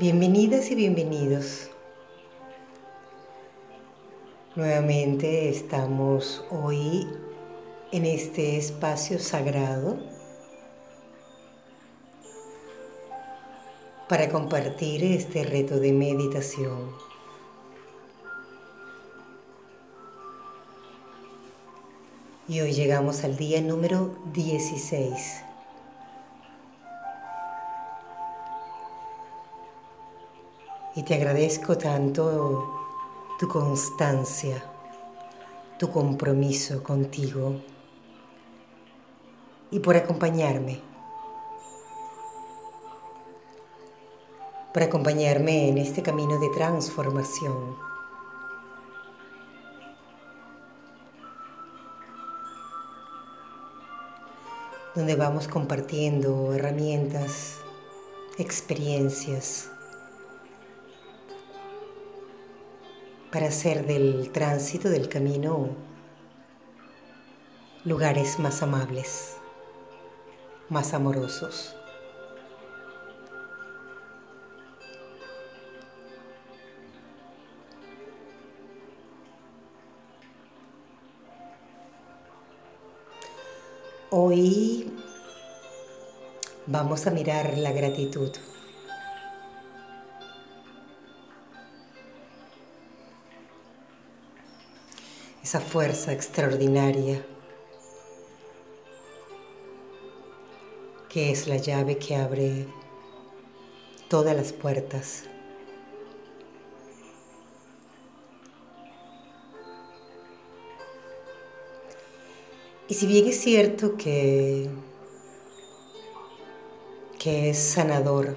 Bienvenidas y bienvenidos. Nuevamente estamos hoy en este espacio sagrado para compartir este reto de meditación. Y hoy llegamos al día número 16. Y te agradezco tanto tu constancia, tu compromiso contigo y por acompañarme. Por acompañarme en este camino de transformación. Donde vamos compartiendo herramientas, experiencias, para hacer del tránsito del camino lugares más amables, más amorosos. Hoy vamos a mirar la gratitud. Esa fuerza extraordinaria que es la llave que abre todas las puertas. Y si bien es cierto que, que es sanador,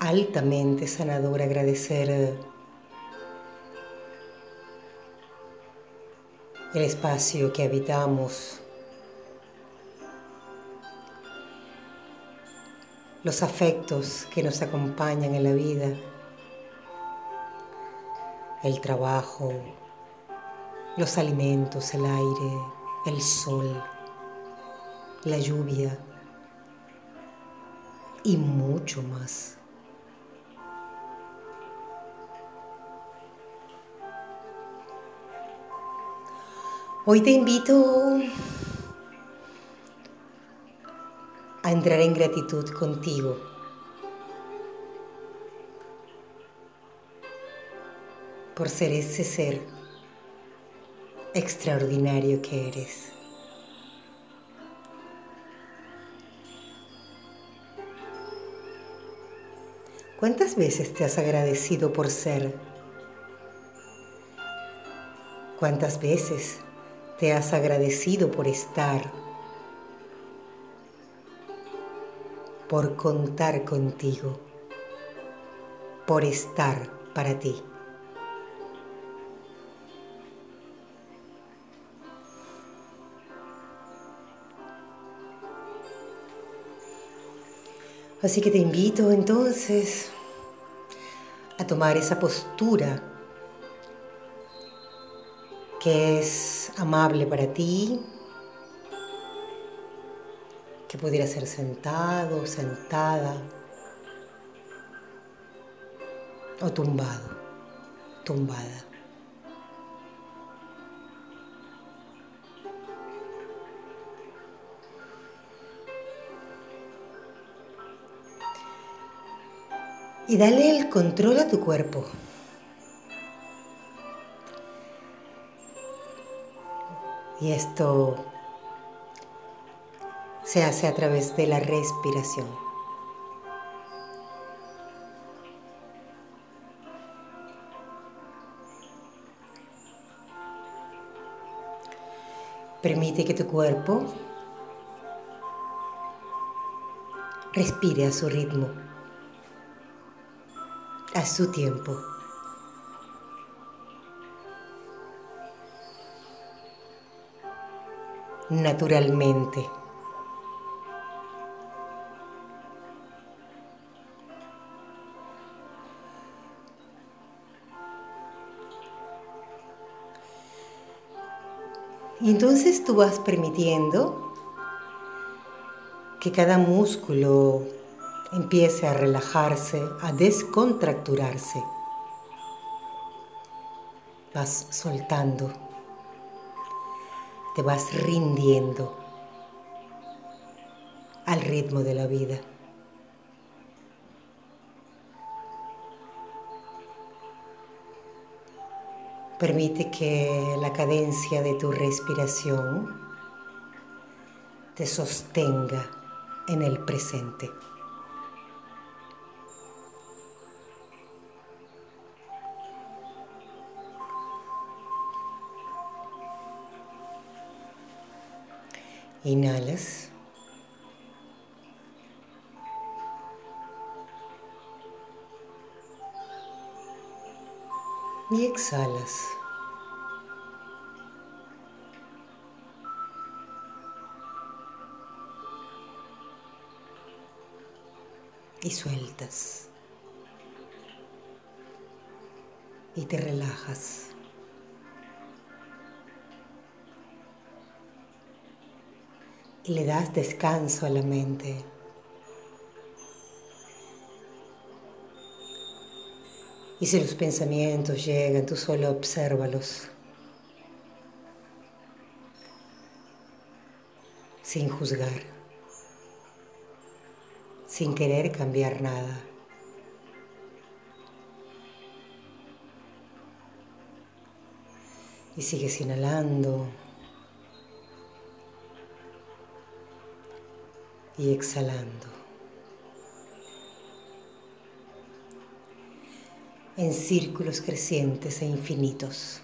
altamente sanador agradecer el espacio que habitamos, los afectos que nos acompañan en la vida, el trabajo, los alimentos, el aire, el sol, la lluvia y mucho más. Hoy te invito a entrar en gratitud contigo. por ser ese ser extraordinario que eres. ¿Cuántas veces te has agradecido por ser? ¿Cuántas veces te has agradecido por estar, por contar contigo, por estar para ti. Así que te invito entonces a tomar esa postura que es amable para ti, que pudiera ser sentado, sentada o tumbado, tumbada. Y dale el control a tu cuerpo. Y esto se hace a través de la respiración. Permite que tu cuerpo respire a su ritmo, a su tiempo. Naturalmente. Y entonces tú vas permitiendo que cada músculo empiece a relajarse, a descontracturarse. Vas soltando, te vas rindiendo al ritmo de la vida. Permite que la cadencia de tu respiración te sostenga en el presente. Inhalas. Y exhalas. Y sueltas. Y te relajas. Le das descanso a la mente. Y si los pensamientos llegan, tú solo obsérvalos. Sin juzgar. Sin querer cambiar nada. Y sigues inhalando. Y exhalando. En círculos crecientes e infinitos.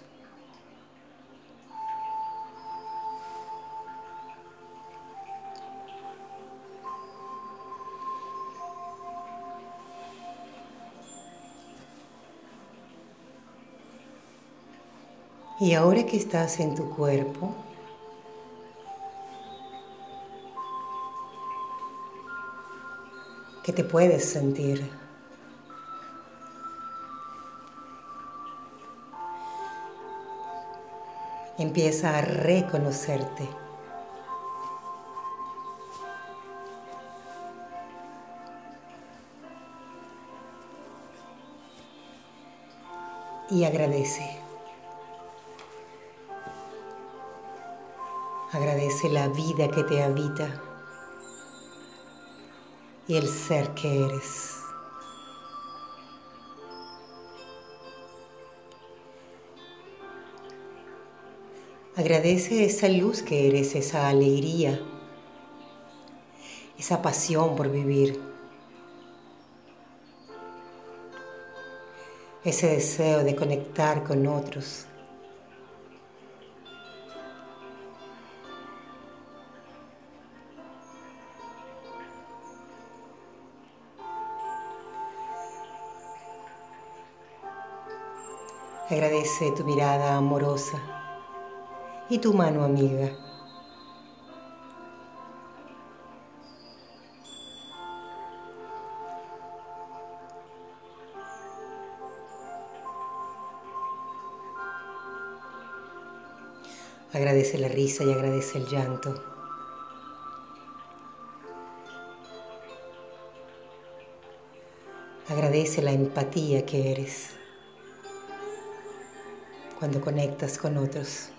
Y ahora que estás en tu cuerpo, que te puedes sentir. Empieza a reconocerte. Y agradece. Agradece la vida que te habita y el ser que eres. Agradece esa luz que eres, esa alegría, esa pasión por vivir, ese deseo de conectar con otros. Agradece tu mirada amorosa y tu mano amiga. Agradece la risa y agradece el llanto. Agradece la empatía que eres cuando conectas con otros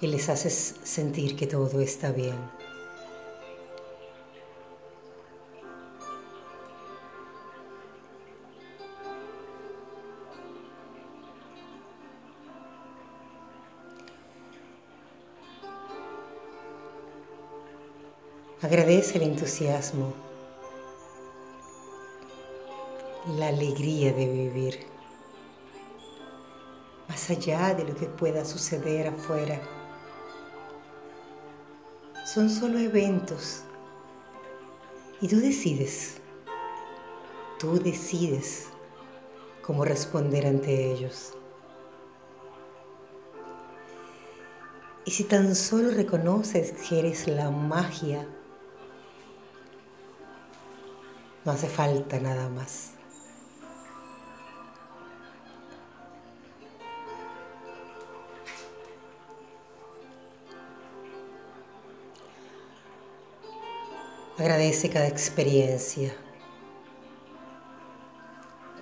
y les haces sentir que todo está bien. Agradece el entusiasmo, la alegría de vivir más allá de lo que pueda suceder afuera. Son solo eventos y tú decides, tú decides cómo responder ante ellos. Y si tan solo reconoces que eres la magia, no hace falta nada más. Agradece cada experiencia,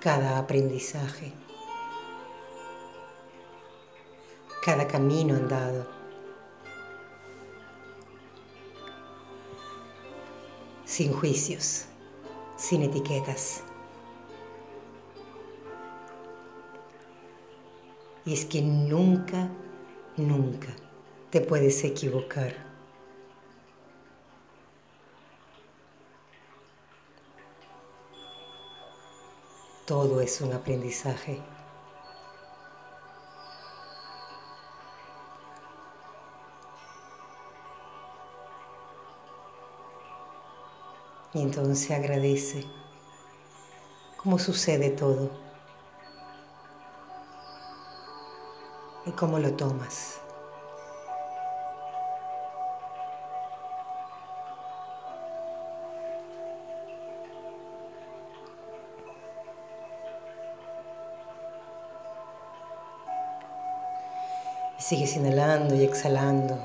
cada aprendizaje, cada camino andado. Sin juicios, sin etiquetas. Y es que nunca, nunca te puedes equivocar. Todo es un aprendizaje. Y entonces agradece cómo sucede todo y cómo lo tomas. Sigues inhalando y exhalando,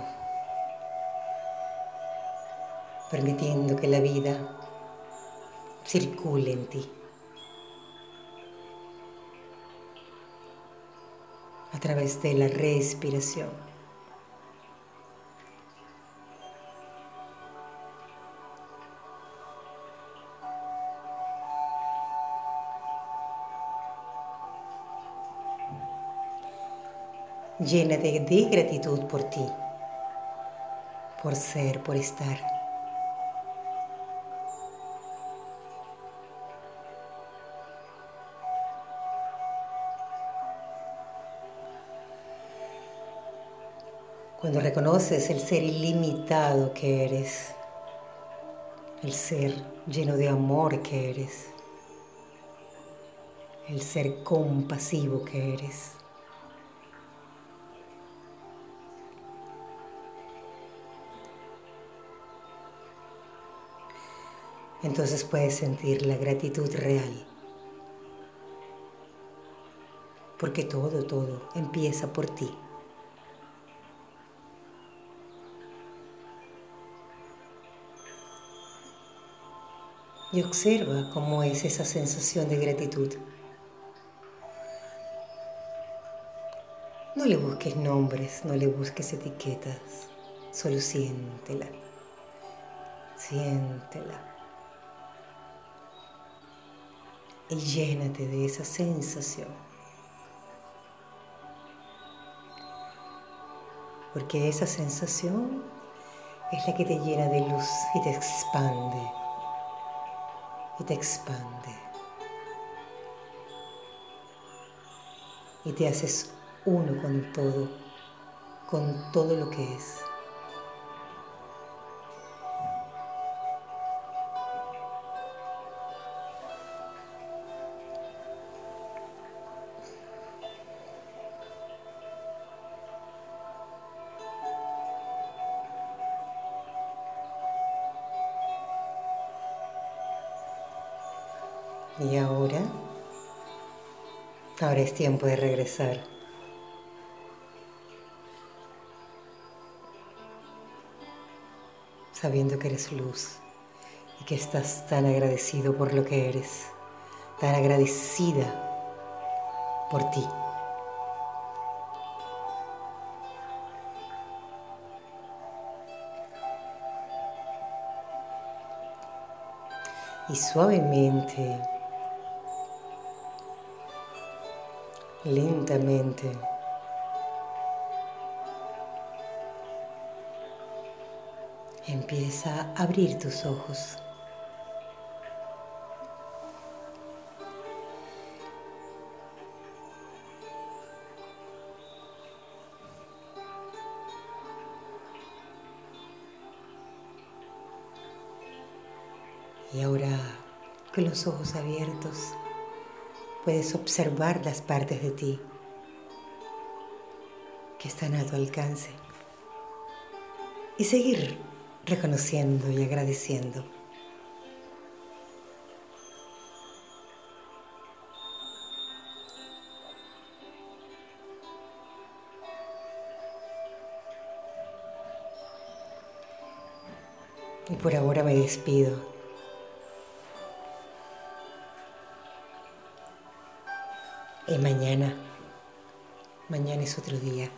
permitiendo que la vida circule en ti. A través de la respiración. Llena de, gratitud por ti, por ser, por estar. Cuando reconoces el ser ilimitado que eres, el ser lleno de amor que eres, el ser compasivo que eres. Entonces puedes sentir la gratitud real. Porque todo, todo empieza por ti. Y observa cómo es esa sensación de gratitud. No le busques nombres, no le busques etiquetas, solo siéntela, siéntela. Y llénate de esa sensación. Porque esa sensación es la que te llena de luz y te expande. Y te expande. Y te haces uno con todo, con todo lo que es. Y ahora, ahora es tiempo de regresar. Sabiendo que eres luz y que estás tan agradecido por lo que eres, tan agradecida por ti. Y suavemente lentamente. Empieza a abrir tus ojos. Y ahora, con los ojos abiertos, puedes observar las partes de ti que están a tu alcance y seguir reconociendo y agradeciendo. Y por ahora me despido. Y mañana, mañana es otro día.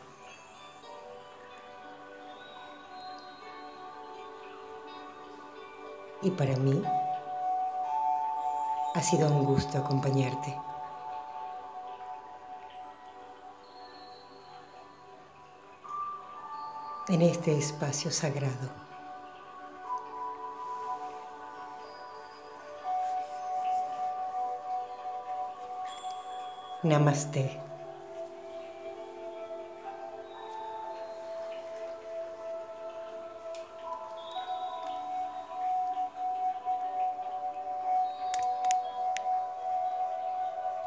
Y para mí ha sido un gusto acompañarte. en este espacio sagrado. Namaste.